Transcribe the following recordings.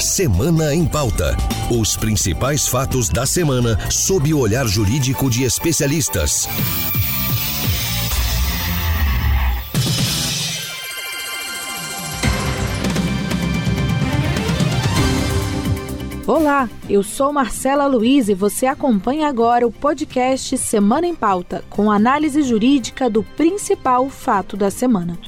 Semana em Pauta. Os principais fatos da semana sob o olhar jurídico de especialistas. Olá, eu sou Marcela Luiz e você acompanha agora o podcast Semana em Pauta, com análise jurídica do principal fato da semana.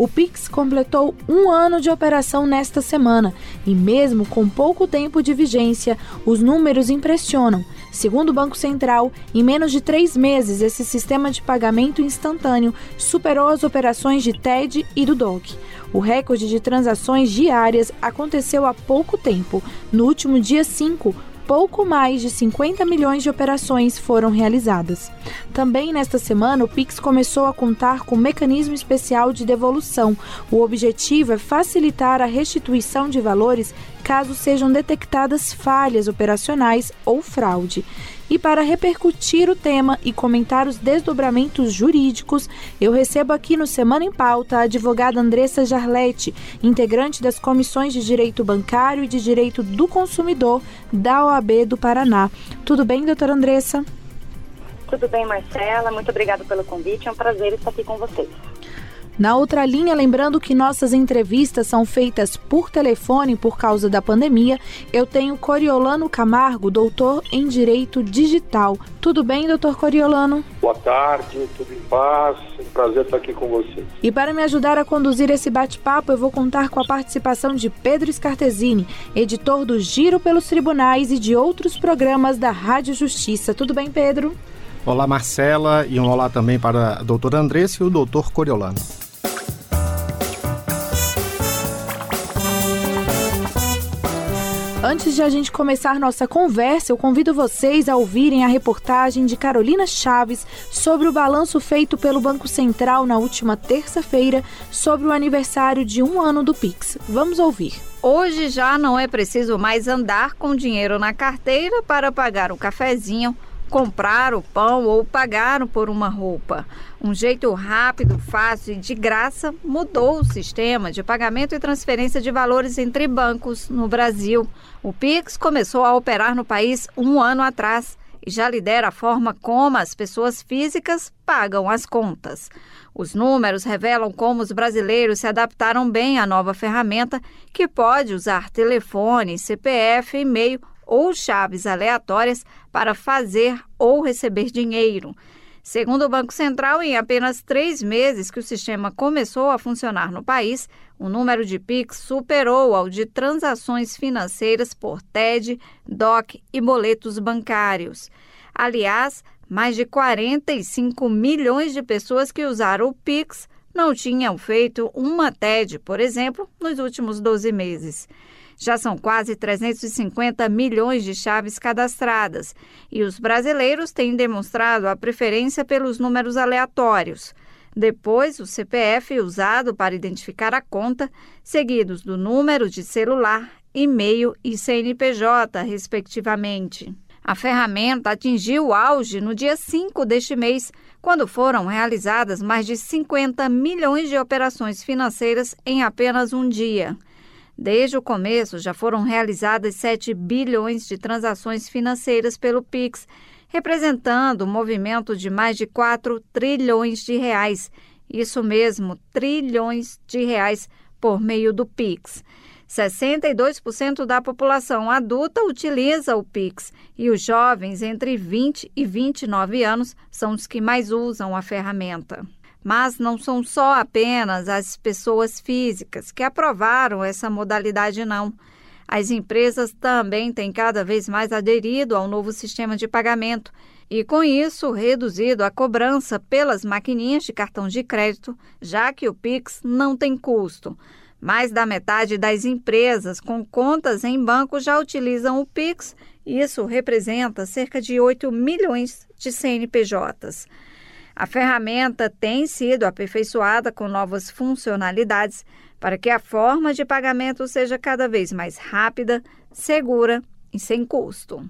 O Pix completou um ano de operação nesta semana e, mesmo com pouco tempo de vigência, os números impressionam. Segundo o Banco Central, em menos de três meses, esse sistema de pagamento instantâneo superou as operações de TED e do DOC. O recorde de transações diárias aconteceu há pouco tempo. No último dia 5, pouco mais de 50 milhões de operações foram realizadas. Também nesta semana, o Pix começou a contar com um mecanismo especial de devolução. O objetivo é facilitar a restituição de valores caso sejam detectadas falhas operacionais ou fraude. E para repercutir o tema e comentar os desdobramentos jurídicos, eu recebo aqui no Semana em Pauta a advogada Andressa Jarlete, integrante das comissões de Direito Bancário e de Direito do Consumidor da OAB do Paraná. Tudo bem, doutora Andressa? Tudo bem, Marcela. Muito obrigada pelo convite. É um prazer estar aqui com vocês. Na outra linha, lembrando que nossas entrevistas são feitas por telefone por causa da pandemia, eu tenho Coriolano Camargo, doutor em Direito Digital. Tudo bem, doutor Coriolano? Boa tarde, tudo em paz. É um prazer estar aqui com você. E para me ajudar a conduzir esse bate-papo, eu vou contar com a participação de Pedro Scartesini, editor do Giro pelos Tribunais e de outros programas da Rádio Justiça. Tudo bem, Pedro? Olá, Marcela, e um olá também para a doutora Andressa e o doutor Coriolano. Antes de a gente começar nossa conversa, eu convido vocês a ouvirem a reportagem de Carolina Chaves sobre o balanço feito pelo Banco Central na última terça-feira sobre o aniversário de um ano do Pix. Vamos ouvir. Hoje já não é preciso mais andar com dinheiro na carteira para pagar o cafezinho comprar o pão ou pagar por uma roupa. Um jeito rápido, fácil e de graça mudou o sistema de pagamento e transferência de valores entre bancos no Brasil. O Pix começou a operar no país um ano atrás e já lidera a forma como as pessoas físicas pagam as contas. Os números revelam como os brasileiros se adaptaram bem à nova ferramenta, que pode usar telefone, CPF, e-mail ou chaves aleatórias para fazer ou receber dinheiro. Segundo o Banco Central, em apenas três meses que o sistema começou a funcionar no país, o número de PIX superou ao de transações financeiras por TED, DOC e boletos bancários. Aliás, mais de 45 milhões de pessoas que usaram o PIX não tinham feito uma TED, por exemplo, nos últimos 12 meses. Já são quase 350 milhões de chaves cadastradas e os brasileiros têm demonstrado a preferência pelos números aleatórios. Depois, o CPF usado para identificar a conta, seguidos do número de celular, e-mail e CNPJ, respectivamente. A ferramenta atingiu o auge no dia 5 deste mês, quando foram realizadas mais de 50 milhões de operações financeiras em apenas um dia. Desde o começo, já foram realizadas 7 bilhões de transações financeiras pelo Pix, representando um movimento de mais de 4 trilhões de reais. Isso mesmo, trilhões de reais por meio do Pix. 62% da população adulta utiliza o Pix e os jovens entre 20 e 29 anos são os que mais usam a ferramenta. Mas não são só apenas as pessoas físicas que aprovaram essa modalidade, não. As empresas também têm cada vez mais aderido ao novo sistema de pagamento e, com isso, reduzido a cobrança pelas maquininhas de cartão de crédito, já que o Pix não tem custo. Mais da metade das empresas com contas em banco já utilizam o Pix, isso representa cerca de 8 milhões de CNPJs. A ferramenta tem sido aperfeiçoada com novas funcionalidades para que a forma de pagamento seja cada vez mais rápida, segura e sem custo.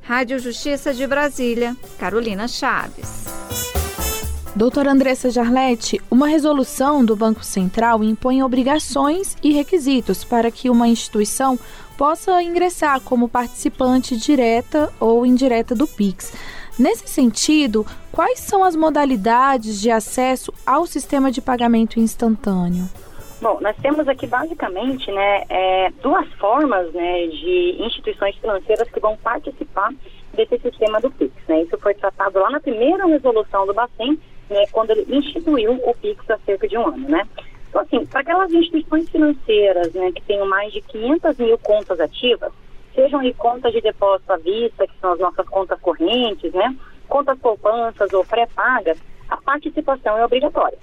Rádio Justiça de Brasília, Carolina Chaves. Doutora Andressa Jarlete, uma resolução do Banco Central impõe obrigações e requisitos para que uma instituição possa ingressar como participante direta ou indireta do PIX. Nesse sentido, quais são as modalidades de acesso ao sistema de pagamento instantâneo? Bom, nós temos aqui basicamente né, é, duas formas né, de instituições financeiras que vão participar desse sistema do PIX. Né? Isso foi tratado lá na primeira resolução do Bacen, né, quando ele instituiu o PIX há cerca de um ano. Né? Então, assim, para aquelas instituições financeiras né, que tenham mais de 500 mil contas ativas, sejam aí contas de depósito à vista, que são as nossas contas correntes, né, contas poupanças ou pré-pagas, a participação é obrigatória.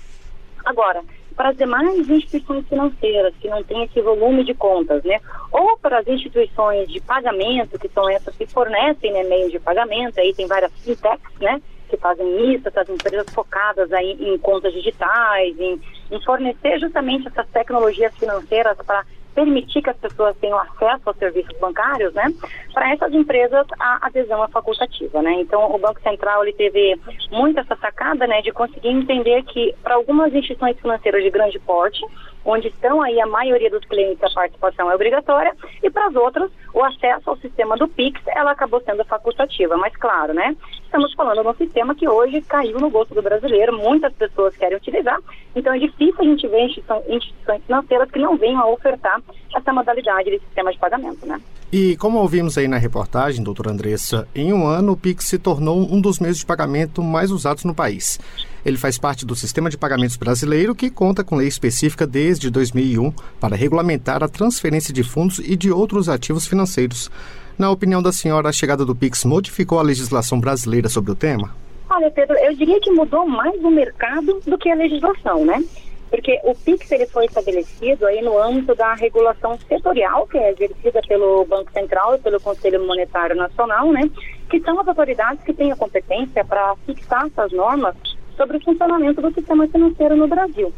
Agora, para as demais instituições financeiras que não têm esse volume de contas, né? Ou para as instituições de pagamento, que são essas que fornecem né, meios de pagamento, aí tem várias fintechs, né? Que fazem isso, essas empresas focadas aí em contas digitais, em, em fornecer justamente essas tecnologias financeiras para permitir que as pessoas tenham acesso aos serviços bancários, né? Para essas empresas a adesão é facultativa, né? Então o Banco Central ele teve muito essa sacada, né, de conseguir entender que para algumas instituições financeiras de grande porte, onde estão aí a maioria dos clientes a participação é obrigatória e para as outras o acesso ao sistema do Pix ela acabou sendo facultativa, mas claro, né? Estamos falando de um sistema que hoje caiu no gosto do brasileiro, muitas pessoas querem utilizar, então é difícil a gente ver instituições financeiras que não venham a ofertar essa modalidade de sistema de pagamento, né? E como ouvimos aí na reportagem, doutora Andressa, em um ano o Pix se tornou um dos meios de pagamento mais usados no país. Ele faz parte do sistema de pagamentos brasileiro que conta com lei específica desde 2001 para regulamentar a transferência de fundos e de outros ativos financeiros. Na opinião da senhora, a chegada do Pix modificou a legislação brasileira sobre o tema? Olha, Pedro, eu diria que mudou mais o mercado do que a legislação, né? Porque o PIX ele foi estabelecido aí no âmbito da regulação setorial, que é exercida pelo Banco Central e pelo Conselho Monetário Nacional, né? Que são as autoridades que têm a competência para fixar essas normas sobre o funcionamento do sistema financeiro no Brasil.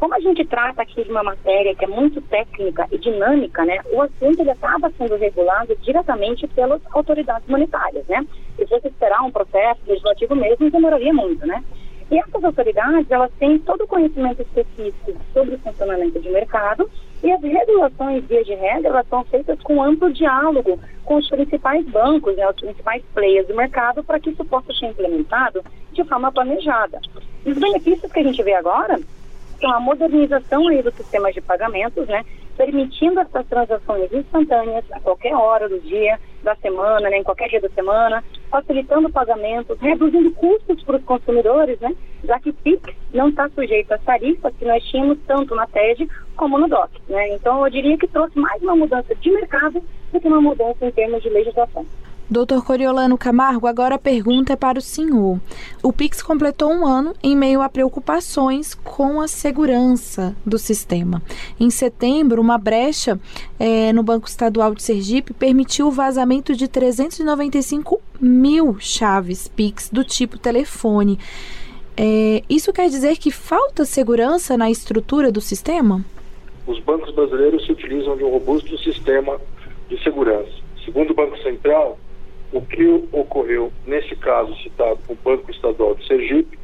Como a gente trata aqui de uma matéria que é muito técnica e dinâmica, né, o assunto ele acaba sendo regulado diretamente pelas autoridades monetárias, né? E você esperar um processo legislativo mesmo, demoraria muito, né? E essas autoridades, elas têm todo o conhecimento específico sobre o funcionamento de mercado e as regulações, via de regra, elas são feitas com amplo diálogo com os principais bancos, né, os principais players do mercado, para que isso possa ser implementado de forma planejada. E os benefícios que a gente vê agora são a modernização aí dos sistemas de pagamentos, né, permitindo essas transações instantâneas a qualquer hora do dia, da semana, né, em qualquer dia da semana, facilitando pagamentos, reduzindo custos para os consumidores, né, já que PIX não está sujeito às tarifas que nós tínhamos tanto na TED como no DOC. Né? Então, eu diria que trouxe mais uma mudança de mercado do que uma mudança em termos de legislação. Doutor Coriolano Camargo, agora a pergunta é para o senhor. O Pix completou um ano em meio a preocupações com a segurança do sistema. Em setembro, uma brecha é, no Banco Estadual de Sergipe permitiu o vazamento de 395 mil chaves Pix do tipo telefone. É, isso quer dizer que falta segurança na estrutura do sistema? Os bancos brasileiros se utilizam de um robusto sistema de segurança. Segundo o Banco Central, o que ocorreu nesse caso citado o Banco Estadual de Sergipe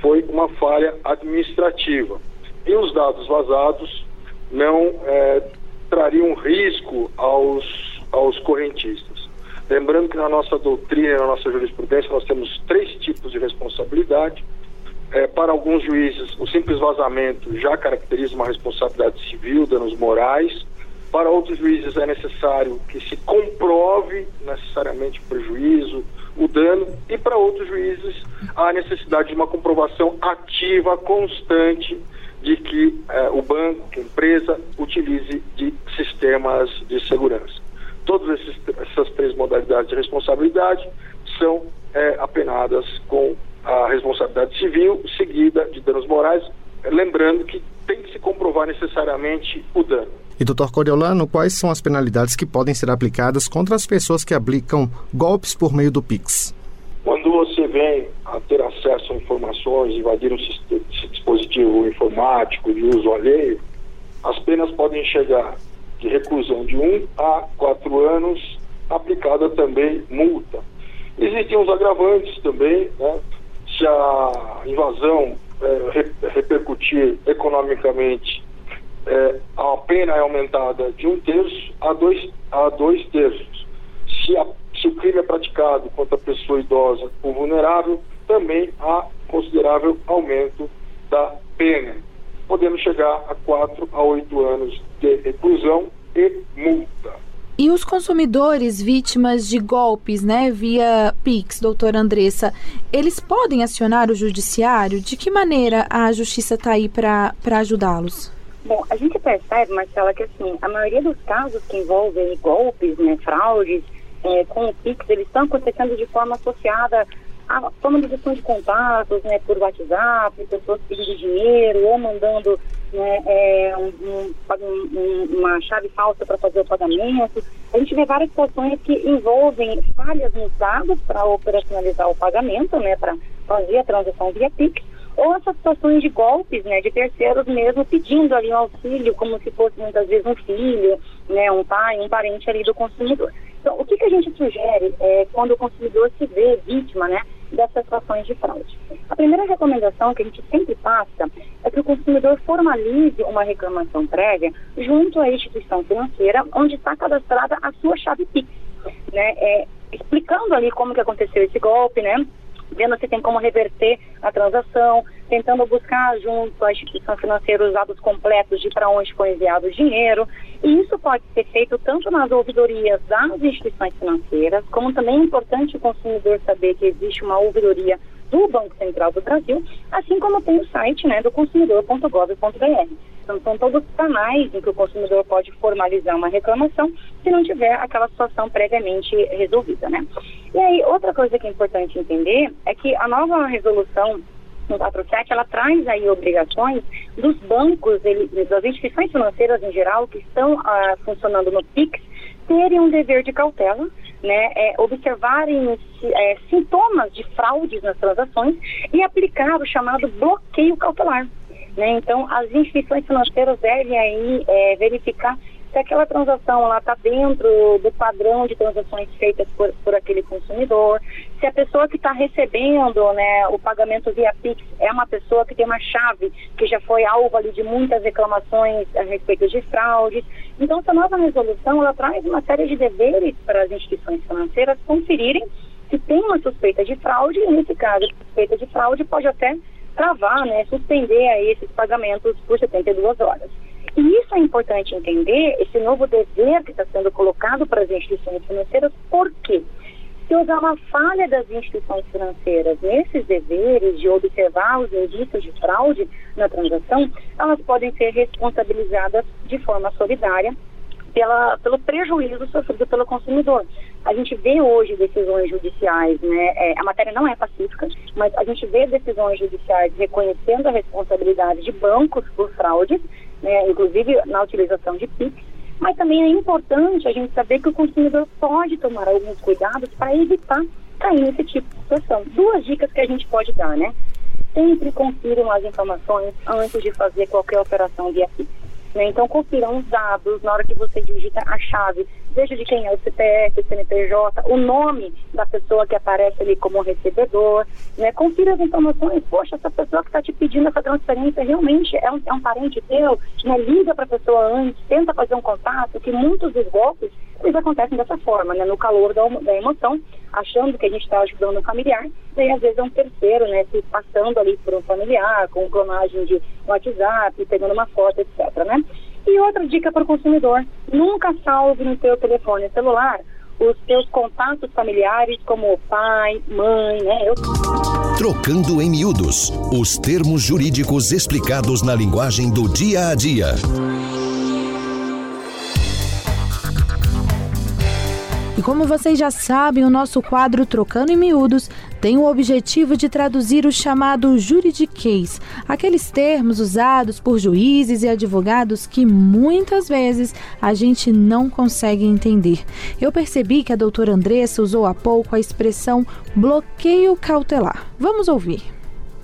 foi uma falha administrativa. E os dados vazados não é, trariam risco aos, aos correntistas. Lembrando que na nossa doutrina, na nossa jurisprudência, nós temos três tipos de responsabilidade. É, para alguns juízes, o simples vazamento já caracteriza uma responsabilidade civil, danos morais. Para outros juízes é necessário que se comprove necessariamente o prejuízo, o dano, e para outros juízes há necessidade de uma comprovação ativa, constante, de que eh, o banco, que a empresa, utilize de sistemas de segurança. Todas essas três modalidades de responsabilidade são eh, apenadas com a responsabilidade civil, seguida de danos morais, lembrando que tem que se comprovar necessariamente o dano. E, doutor Coriolano, quais são as penalidades que podem ser aplicadas contra as pessoas que aplicam golpes por meio do Pix? Quando você vem a ter acesso a informações, invadir um dispositivo informático de uso alheio, as penas podem chegar de reclusão de um a quatro anos, aplicada também multa. Existem os agravantes também, né? se a invasão é, repercutir economicamente, é, a pena é aumentada de um terço a dois, a dois terços. Se, a, se o crime é praticado contra pessoa idosa ou vulnerável, também há considerável aumento da pena, podendo chegar a 4 a 8 anos de reclusão e multa. E os consumidores vítimas de golpes, né, via Pix, doutora Andressa, eles podem acionar o judiciário? De que maneira a justiça está aí para ajudá-los? Bom, a gente percebe, Marcela, que assim, a maioria dos casos que envolvem golpes, né, fraudes, é, com o Pix, eles estão acontecendo de forma associada a formalização de contatos, né, por WhatsApp, pessoas pedindo dinheiro ou mandando né, é, um, um, uma chave falsa para fazer o pagamento. A gente vê várias situações que envolvem falhas nos dados para operacionalizar o pagamento, né, para fazer a transação via PIX, ou essas situações de golpes, né, de terceiros mesmo pedindo ali um auxílio, como se fosse muitas vezes um filho, né, um pai, um parente ali do consumidor. Então, o que, que a gente sugere é quando o consumidor se vê vítima, né, dessas situações de fraude. A primeira recomendação que a gente sempre passa é que o consumidor formalize uma reclamação prévia junto à instituição financeira onde está cadastrada a sua chave PIX, né? É, explicando ali como que aconteceu esse golpe, né? Vendo se tem como reverter a transação, tentando buscar junto à instituição financeira os dados completos de para onde foi enviado o dinheiro. E isso pode ser feito tanto nas ouvidorias das instituições financeiras, como também é importante o consumidor saber que existe uma ouvidoria do Banco Central do Brasil, assim como tem o site né, do consumidor.gov.br. Então, são todos canais em que o consumidor pode formalizar uma reclamação se não tiver aquela situação previamente resolvida, né? E aí, outra coisa que é importante entender é que a nova resolução no 47, ela traz aí obrigações dos bancos, ele, das instituições financeiras em geral, que estão ah, funcionando no PIX, terem um dever de cautela, né, é, observarem é, sintomas de fraudes nas transações e aplicar o chamado bloqueio cautelar. Né? Então, as instituições financeiras devem aí é, verificar se aquela transação está dentro do padrão de transações feitas por, por aquele consumidor, se a pessoa que está recebendo né, o pagamento via Pix é uma pessoa que tem uma chave que já foi alvo ali de muitas reclamações a respeito de fraudes. Então, essa nova resolução ela traz uma série de deveres para as instituições financeiras conferirem se tem uma suspeita de fraude, e nesse caso, suspeita de fraude pode até travar, né, suspender aí esses pagamentos por 72 horas. E isso é importante entender, esse novo dever que está sendo colocado para as instituições financeiras, por quê? Se houver uma falha das instituições financeiras nesses deveres de observar os indícios de fraude na transação, elas podem ser responsabilizadas de forma solidária pela, pelo prejuízo sofrido pelo consumidor. A gente vê hoje decisões judiciais, né? É, a matéria não é pacífica, mas a gente vê decisões judiciais reconhecendo a responsabilidade de bancos por fraudes, né? inclusive na utilização de PIX, mas também é importante a gente saber que o consumidor pode tomar alguns cuidados para evitar cair nesse tipo de situação. Duas dicas que a gente pode dar, né? Sempre confiram as informações antes de fazer qualquer operação via PIX. Né? Então, confiram os dados na hora que você digita a chave, seja de quem é o CPF, o CNPJ, o nome da pessoa que aparece ali como recebedor, né? confira as informações, poxa, essa pessoa que está te pedindo essa transferência realmente é um, é um parente teu, né? liga para a pessoa antes, tenta fazer um contato, que muitos dos golpes eles acontecem dessa forma, né? no calor da, da emoção, achando que a gente está ajudando um familiar, daí às vezes é um terceiro, né, se passando ali por um familiar, com clonagem de WhatsApp, pegando uma foto, etc, né? E outra dica para o consumidor, nunca salve no seu telefone celular os seus contatos familiares como pai, mãe, né? Eu... Trocando em miúdos, os termos jurídicos explicados na linguagem do dia a dia. E como vocês já sabem, o nosso quadro Trocando em Miúdos tem o objetivo de traduzir o chamado juridiquês, aqueles termos usados por juízes e advogados que muitas vezes a gente não consegue entender. Eu percebi que a doutora Andressa usou há pouco a expressão bloqueio cautelar. Vamos ouvir.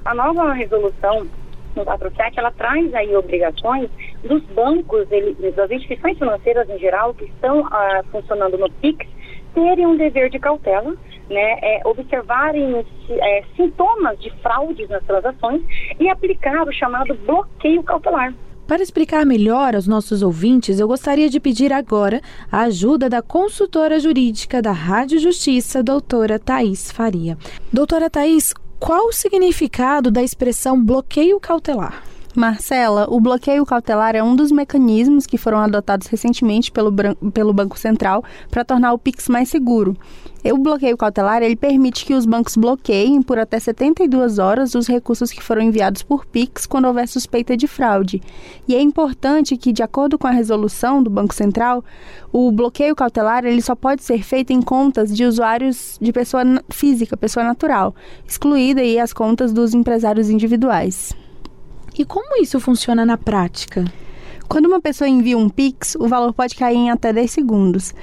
A nova resolução no 47, ela traz aí obrigações dos bancos, ele, das instituições financeiras em geral, que estão ah, funcionando no PIX, terem um dever de cautela, né, é, observarem é, sintomas de fraudes nas transações e aplicar o chamado bloqueio cautelar. Para explicar melhor aos nossos ouvintes, eu gostaria de pedir agora a ajuda da consultora jurídica da Rádio Justiça, doutora Thais Faria. Doutora Thais, qual o significado da expressão bloqueio cautelar? Marcela, o bloqueio cautelar é um dos mecanismos que foram adotados recentemente pelo, pelo Banco Central para tornar o Pix mais seguro. O bloqueio cautelar ele permite que os bancos bloqueiem por até 72 horas os recursos que foram enviados por Pix quando houver suspeita de fraude. E é importante que, de acordo com a resolução do Banco Central, o bloqueio cautelar ele só pode ser feito em contas de usuários de pessoa física, pessoa natural, excluída aí as contas dos empresários individuais. E como isso funciona na prática? Quando uma pessoa envia um Pix, o valor pode cair em até 10 segundos.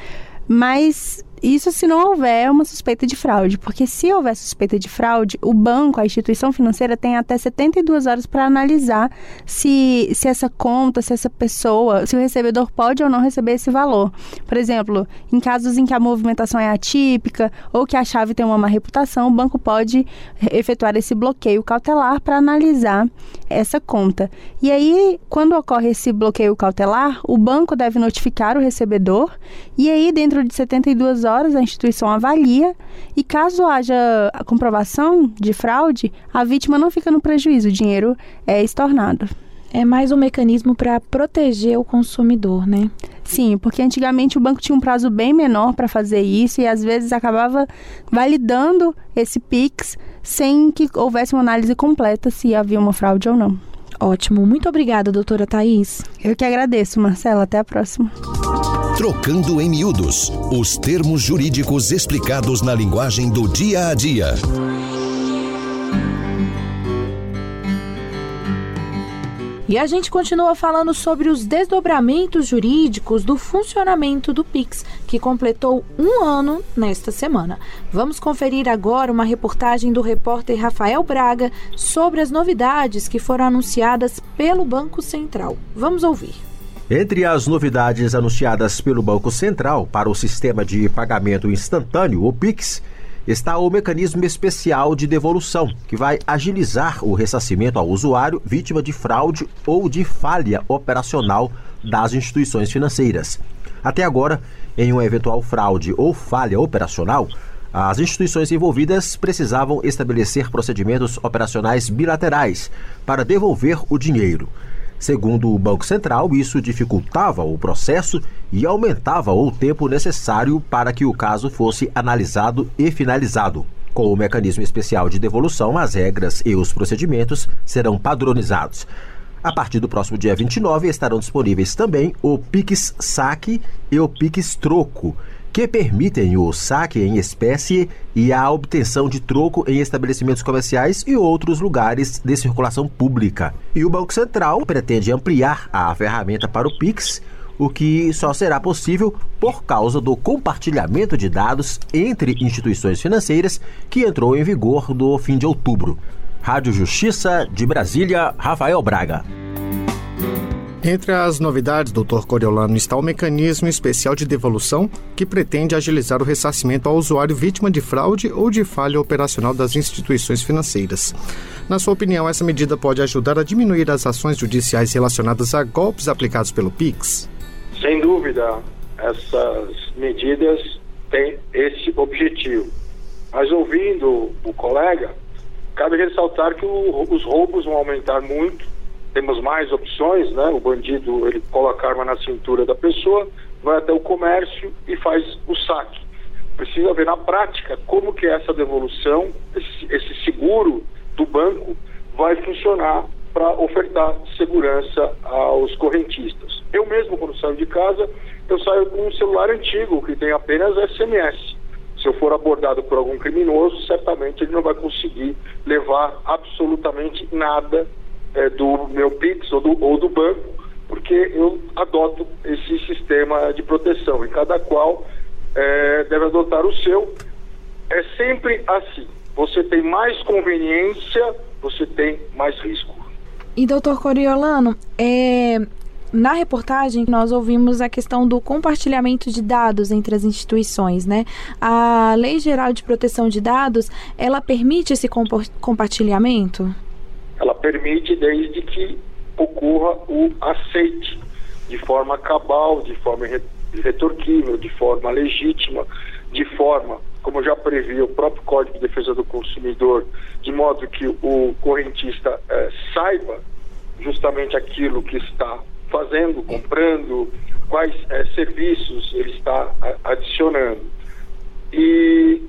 Mas isso se não houver uma suspeita de fraude, porque se houver suspeita de fraude, o banco, a instituição financeira, tem até 72 horas para analisar se, se essa conta, se essa pessoa, se o recebedor pode ou não receber esse valor. Por exemplo, em casos em que a movimentação é atípica ou que a chave tem uma má reputação, o banco pode efetuar esse bloqueio cautelar para analisar essa conta. E aí, quando ocorre esse bloqueio cautelar, o banco deve notificar o recebedor e aí, dentro de 72 horas, horas a instituição avalia e caso haja a comprovação de fraude, a vítima não fica no prejuízo, o dinheiro é estornado. É mais um mecanismo para proteger o consumidor, né? Sim, porque antigamente o banco tinha um prazo bem menor para fazer isso e às vezes acabava validando esse PIX sem que houvesse uma análise completa se havia uma fraude ou não. Ótimo. Muito obrigada, doutora Thais. Eu que agradeço, Marcela. Até a próxima. Trocando em miúdos os termos jurídicos explicados na linguagem do dia a dia. E a gente continua falando sobre os desdobramentos jurídicos do funcionamento do Pix, que completou um ano nesta semana. Vamos conferir agora uma reportagem do repórter Rafael Braga sobre as novidades que foram anunciadas pelo Banco Central. Vamos ouvir. Entre as novidades anunciadas pelo Banco Central para o sistema de pagamento instantâneo, o PIX, está o mecanismo especial de devolução, que vai agilizar o ressarcimento ao usuário vítima de fraude ou de falha operacional das instituições financeiras. Até agora, em uma eventual fraude ou falha operacional, as instituições envolvidas precisavam estabelecer procedimentos operacionais bilaterais para devolver o dinheiro. Segundo o Banco Central, isso dificultava o processo e aumentava o tempo necessário para que o caso fosse analisado e finalizado. Com o mecanismo especial de devolução, as regras e os procedimentos serão padronizados. A partir do próximo dia 29 estarão disponíveis também o Pix Saque e o Pix Troco, que permitem o saque em espécie e a obtenção de troco em estabelecimentos comerciais e outros lugares de circulação pública. E o Banco Central pretende ampliar a ferramenta para o Pix, o que só será possível por causa do compartilhamento de dados entre instituições financeiras que entrou em vigor no fim de outubro. Rádio Justiça de Brasília, Rafael Braga. Entre as novidades, doutor Coriolano, está o mecanismo especial de devolução que pretende agilizar o ressarcimento ao usuário vítima de fraude ou de falha operacional das instituições financeiras. Na sua opinião, essa medida pode ajudar a diminuir as ações judiciais relacionadas a golpes aplicados pelo PIX? Sem dúvida, essas medidas têm esse objetivo. Mas ouvindo o colega, cabe ressaltar que o, os roubos vão aumentar muito temos mais opções, né? O bandido ele coloca a arma na cintura da pessoa, vai até o comércio e faz o saque. Precisa ver na prática como que essa devolução, esse, esse seguro do banco vai funcionar para ofertar segurança aos correntistas. Eu mesmo, quando saio de casa, eu saio com um celular antigo que tem apenas SMS. Se eu for abordado por algum criminoso, certamente ele não vai conseguir levar absolutamente nada é, do meu Pix ou do, ou do banco, porque eu adoto esse sistema de proteção e cada qual é, deve adotar o seu. É sempre assim. Você tem mais conveniência, você tem mais risco. E doutor Coriolano, é, na reportagem nós ouvimos a questão do compartilhamento de dados entre as instituições, né? A Lei Geral de Proteção de Dados, ela permite esse compartilhamento? Ela permite desde que ocorra o aceite de forma cabal, de forma retorquível, de forma legítima, de forma, como já previa o próprio Código de Defesa do Consumidor, de modo que o correntista eh, saiba justamente aquilo que está fazendo, comprando, quais eh, serviços ele está adicionando. E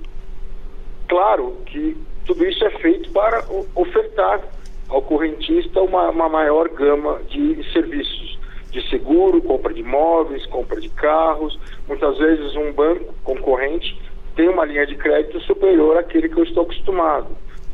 claro que tudo isso é feito para ofertar ao correntista uma, uma maior gama de serviços de seguro, compra de imóveis, compra de carros. Muitas vezes um banco concorrente tem uma linha de crédito superior àquele que eu estou acostumado.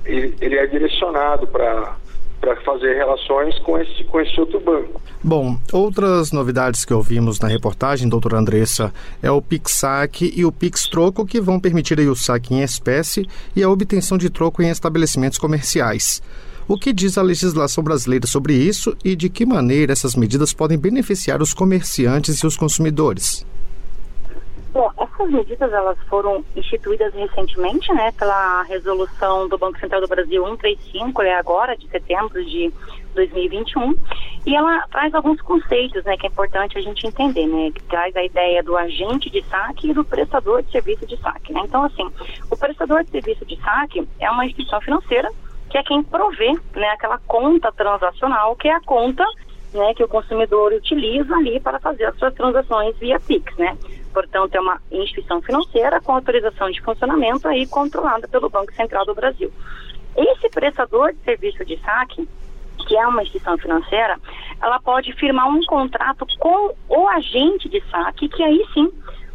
Ele, ele é direcionado para para fazer relações com esse, com esse outro banco. Bom, outras novidades que ouvimos na reportagem, doutora Andressa, é o PIX-SAC e o PIX-Troco, que vão permitir aí o saque em espécie e a obtenção de troco em estabelecimentos comerciais. O que diz a legislação brasileira sobre isso e de que maneira essas medidas podem beneficiar os comerciantes e os consumidores? Bom, essas medidas elas foram instituídas recentemente, né, pela resolução do Banco Central do Brasil 135, é agora de setembro de 2021, e ela traz alguns conceitos, né, que é importante a gente entender, né, que traz a ideia do agente de saque e do prestador de serviço de saque, né? Então, assim, o prestador de serviço de saque é uma instituição financeira que é quem provê né, aquela conta transacional, que é a conta né, que o consumidor utiliza ali para fazer as suas transações via Pix, né? Portanto, é uma instituição financeira com autorização de funcionamento aí controlada pelo Banco Central do Brasil. Esse prestador de serviço de saque, que é uma instituição financeira, ela pode firmar um contrato com o agente de saque, que aí sim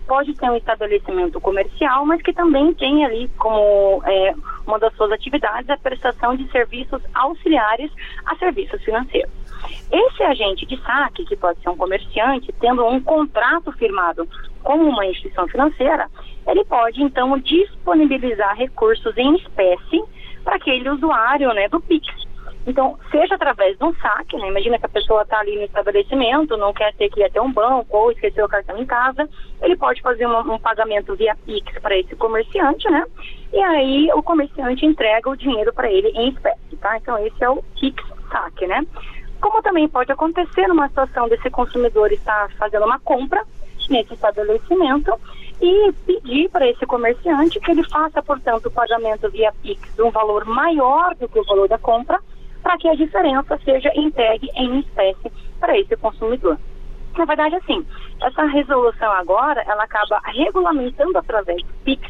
pode ter um estabelecimento comercial, mas que também tem ali como é, uma das suas atividades a prestação de serviços auxiliares a serviços financeiros. Esse agente de saque, que pode ser um comerciante, tendo um contrato firmado com uma instituição financeira, ele pode então disponibilizar recursos em espécie para aquele usuário né, do PIX. Então, seja através de um saque, né? Imagina que a pessoa está ali no estabelecimento, não quer ter que ir até um banco ou esqueceu o cartão em casa, ele pode fazer um, um pagamento via Pix para esse comerciante, né? E aí o comerciante entrega o dinheiro para ele em espécie, tá? Então, esse é o Pix saque, né? Como também pode acontecer numa situação desse consumidor estar fazendo uma compra nesse estabelecimento e pedir para esse comerciante que ele faça, portanto, o pagamento via Pix de um valor maior do que o valor da compra para que a diferença seja entregue em espécie para esse consumidor. Na verdade, assim, essa resolução agora, ela acaba regulamentando através do PIX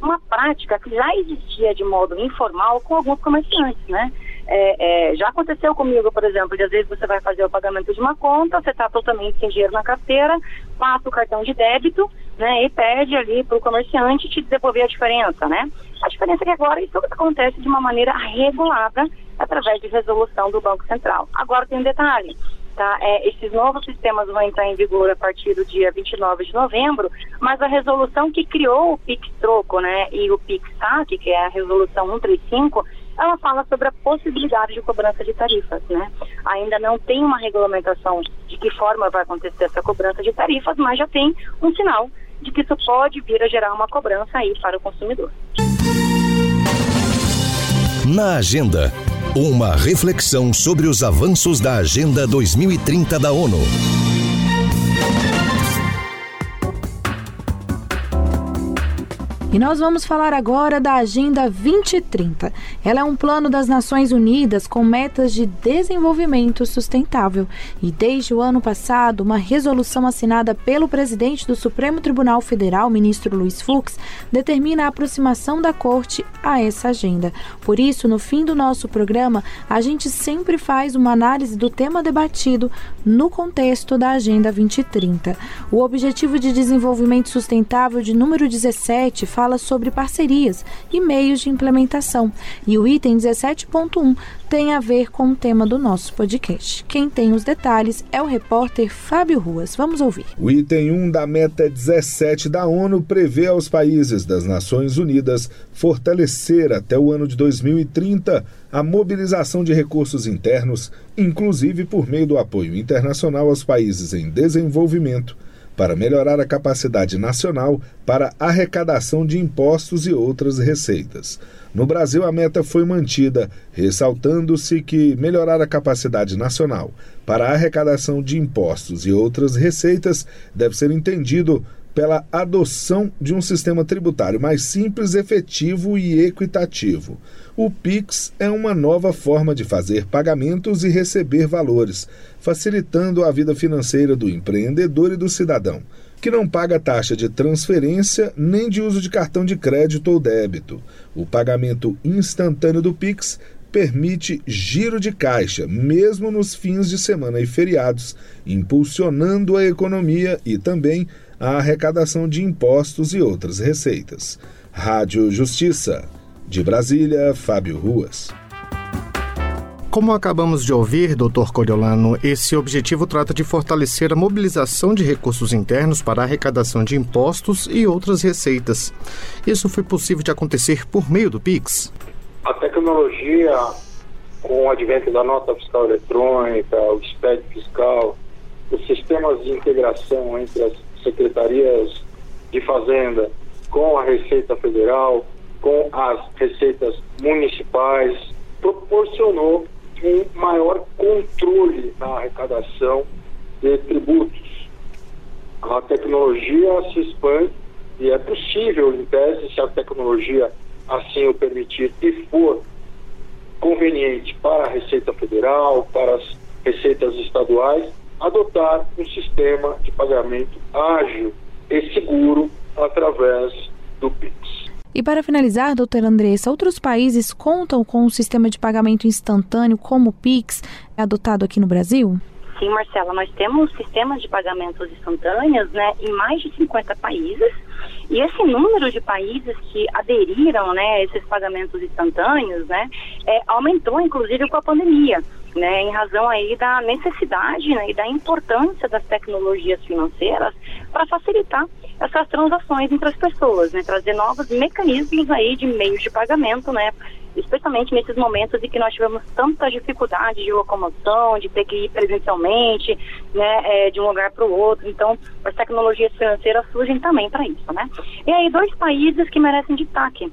uma prática que já existia de modo informal com alguns comerciantes, né? É, é, já aconteceu comigo, por exemplo, de às vezes você vai fazer o pagamento de uma conta, você está totalmente sem dinheiro na carteira, passa o cartão de débito, né, e pede ali para o comerciante te devolver a diferença, né? A diferença é que agora isso acontece de uma maneira regulada através de resolução do Banco Central. Agora tem um detalhe, tá? É, esses novos sistemas vão entrar em vigor a partir do dia 29 de novembro, mas a resolução que criou o PIX Troco, né, e o PIX SAC, que é a resolução 135, ela fala sobre a possibilidade de cobrança de tarifas, né? Ainda não tem uma regulamentação de que forma vai acontecer essa cobrança de tarifas, mas já tem um sinal de que isso pode vir a gerar uma cobrança aí para o consumidor. Na agenda, uma reflexão sobre os avanços da Agenda 2030 da ONU. E nós vamos falar agora da Agenda 2030. Ela é um plano das Nações Unidas com metas de desenvolvimento sustentável. E desde o ano passado, uma resolução assinada pelo presidente do Supremo Tribunal Federal, ministro Luiz Fux, determina a aproximação da Corte a essa agenda. Por isso, no fim do nosso programa, a gente sempre faz uma análise do tema debatido no contexto da Agenda 2030. O Objetivo de Desenvolvimento Sustentável de número 17 fala fala sobre parcerias e meios de implementação. E o item 17.1 tem a ver com o tema do nosso podcast. Quem tem os detalhes é o repórter Fábio Ruas. Vamos ouvir. O item 1 da meta 17 da ONU prevê aos países das Nações Unidas fortalecer até o ano de 2030 a mobilização de recursos internos, inclusive por meio do apoio internacional aos países em desenvolvimento para melhorar a capacidade nacional para arrecadação de impostos e outras receitas. No Brasil, a meta foi mantida, ressaltando-se que melhorar a capacidade nacional para arrecadação de impostos e outras receitas deve ser entendido pela adoção de um sistema tributário mais simples, efetivo e equitativo. O Pix é uma nova forma de fazer pagamentos e receber valores, facilitando a vida financeira do empreendedor e do cidadão, que não paga taxa de transferência nem de uso de cartão de crédito ou débito. O pagamento instantâneo do Pix permite giro de caixa, mesmo nos fins de semana e feriados, impulsionando a economia e também a arrecadação de impostos e outras receitas. Rádio Justiça. De Brasília, Fábio Ruas. Como acabamos de ouvir, doutor Coriolano, esse objetivo trata de fortalecer a mobilização de recursos internos para a arrecadação de impostos e outras receitas. Isso foi possível de acontecer por meio do PIX? A tecnologia, com o advento da nota fiscal eletrônica, o SPED fiscal, os sistemas de integração entre as secretarias de Fazenda com a Receita Federal, com as receitas municipais, proporcionou um maior controle na arrecadação de tributos. A tecnologia se expande e é possível, em tese, se a tecnologia assim o permitir e for conveniente para a Receita Federal, para as receitas estaduais, adotar um sistema de pagamento ágil e seguro através do PIX. E para finalizar, doutora Andressa, outros países contam com um sistema de pagamento instantâneo como o PIX adotado aqui no Brasil? Sim, Marcela, nós temos sistemas de pagamentos instantâneos né, em mais de 50 países. E esse número de países que aderiram né, a esses pagamentos instantâneos né, é, aumentou, inclusive, com a pandemia né, em razão aí da necessidade né, e da importância das tecnologias financeiras para facilitar essas transações entre as pessoas, né, trazer novos mecanismos aí de meios de pagamento, né, especialmente nesses momentos em que nós tivemos tanta dificuldade de locomoção, de ter que ir presencialmente, né, é, de um lugar para o outro. Então, as tecnologias financeiras surgem também para isso, né. E aí dois países que merecem destaque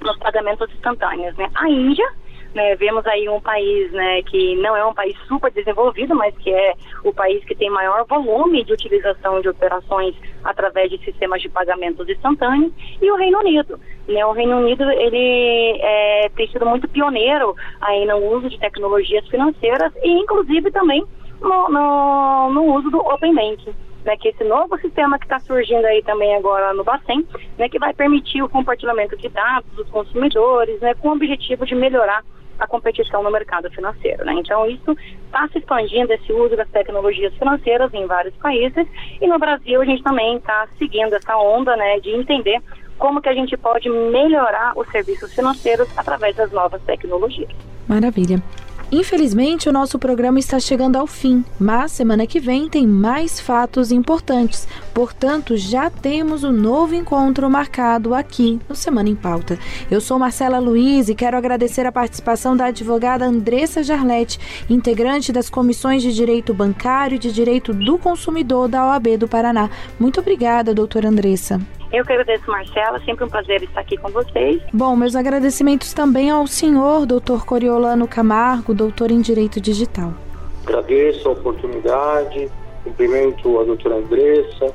nos pagamentos instantâneos, né, a Índia né, vemos aí um país né, que não é um país super desenvolvido, mas que é o país que tem maior volume de utilização de operações através de sistemas de pagamentos instantâneos, e o Reino Unido. Né, o Reino Unido ele é, tem sido muito pioneiro aí no uso de tecnologias financeiras e inclusive também no, no, no uso do Open Banking né, que esse novo sistema que está surgindo aí também agora no Bacen, né, que vai permitir o compartilhamento de dados dos consumidores, né, com o objetivo de melhorar a competição no mercado financeiro. Né? Então, isso está se expandindo, esse uso das tecnologias financeiras em vários países, e no Brasil a gente também está seguindo essa onda né, de entender como que a gente pode melhorar os serviços financeiros através das novas tecnologias. Maravilha. Infelizmente, o nosso programa está chegando ao fim, mas semana que vem tem mais fatos importantes. Portanto, já temos um novo encontro marcado aqui no Semana em Pauta. Eu sou Marcela Luiz e quero agradecer a participação da advogada Andressa Jarlete, integrante das comissões de Direito Bancário e de Direito do Consumidor da OAB do Paraná. Muito obrigada, doutora Andressa. Eu que agradeço, Marcela. Sempre um prazer estar aqui com vocês. Bom, meus agradecimentos também ao senhor, doutor Coriolano Camargo, doutor em Direito Digital. Agradeço a oportunidade, cumprimento a doutora Andressa,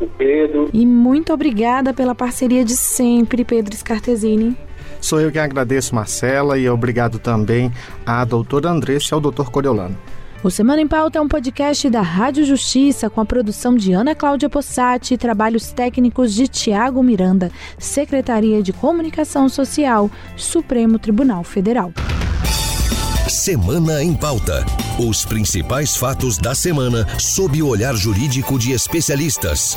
o Pedro. E muito obrigada pela parceria de sempre, Pedro Scartesini. Sou eu que agradeço, Marcela, e obrigado também à doutora Andressa e ao doutor Coriolano. O Semana em Pauta é um podcast da Rádio Justiça com a produção de Ana Cláudia Possati e trabalhos técnicos de Tiago Miranda, Secretaria de Comunicação Social, Supremo Tribunal Federal. Semana em Pauta. Os principais fatos da semana sob o olhar jurídico de especialistas.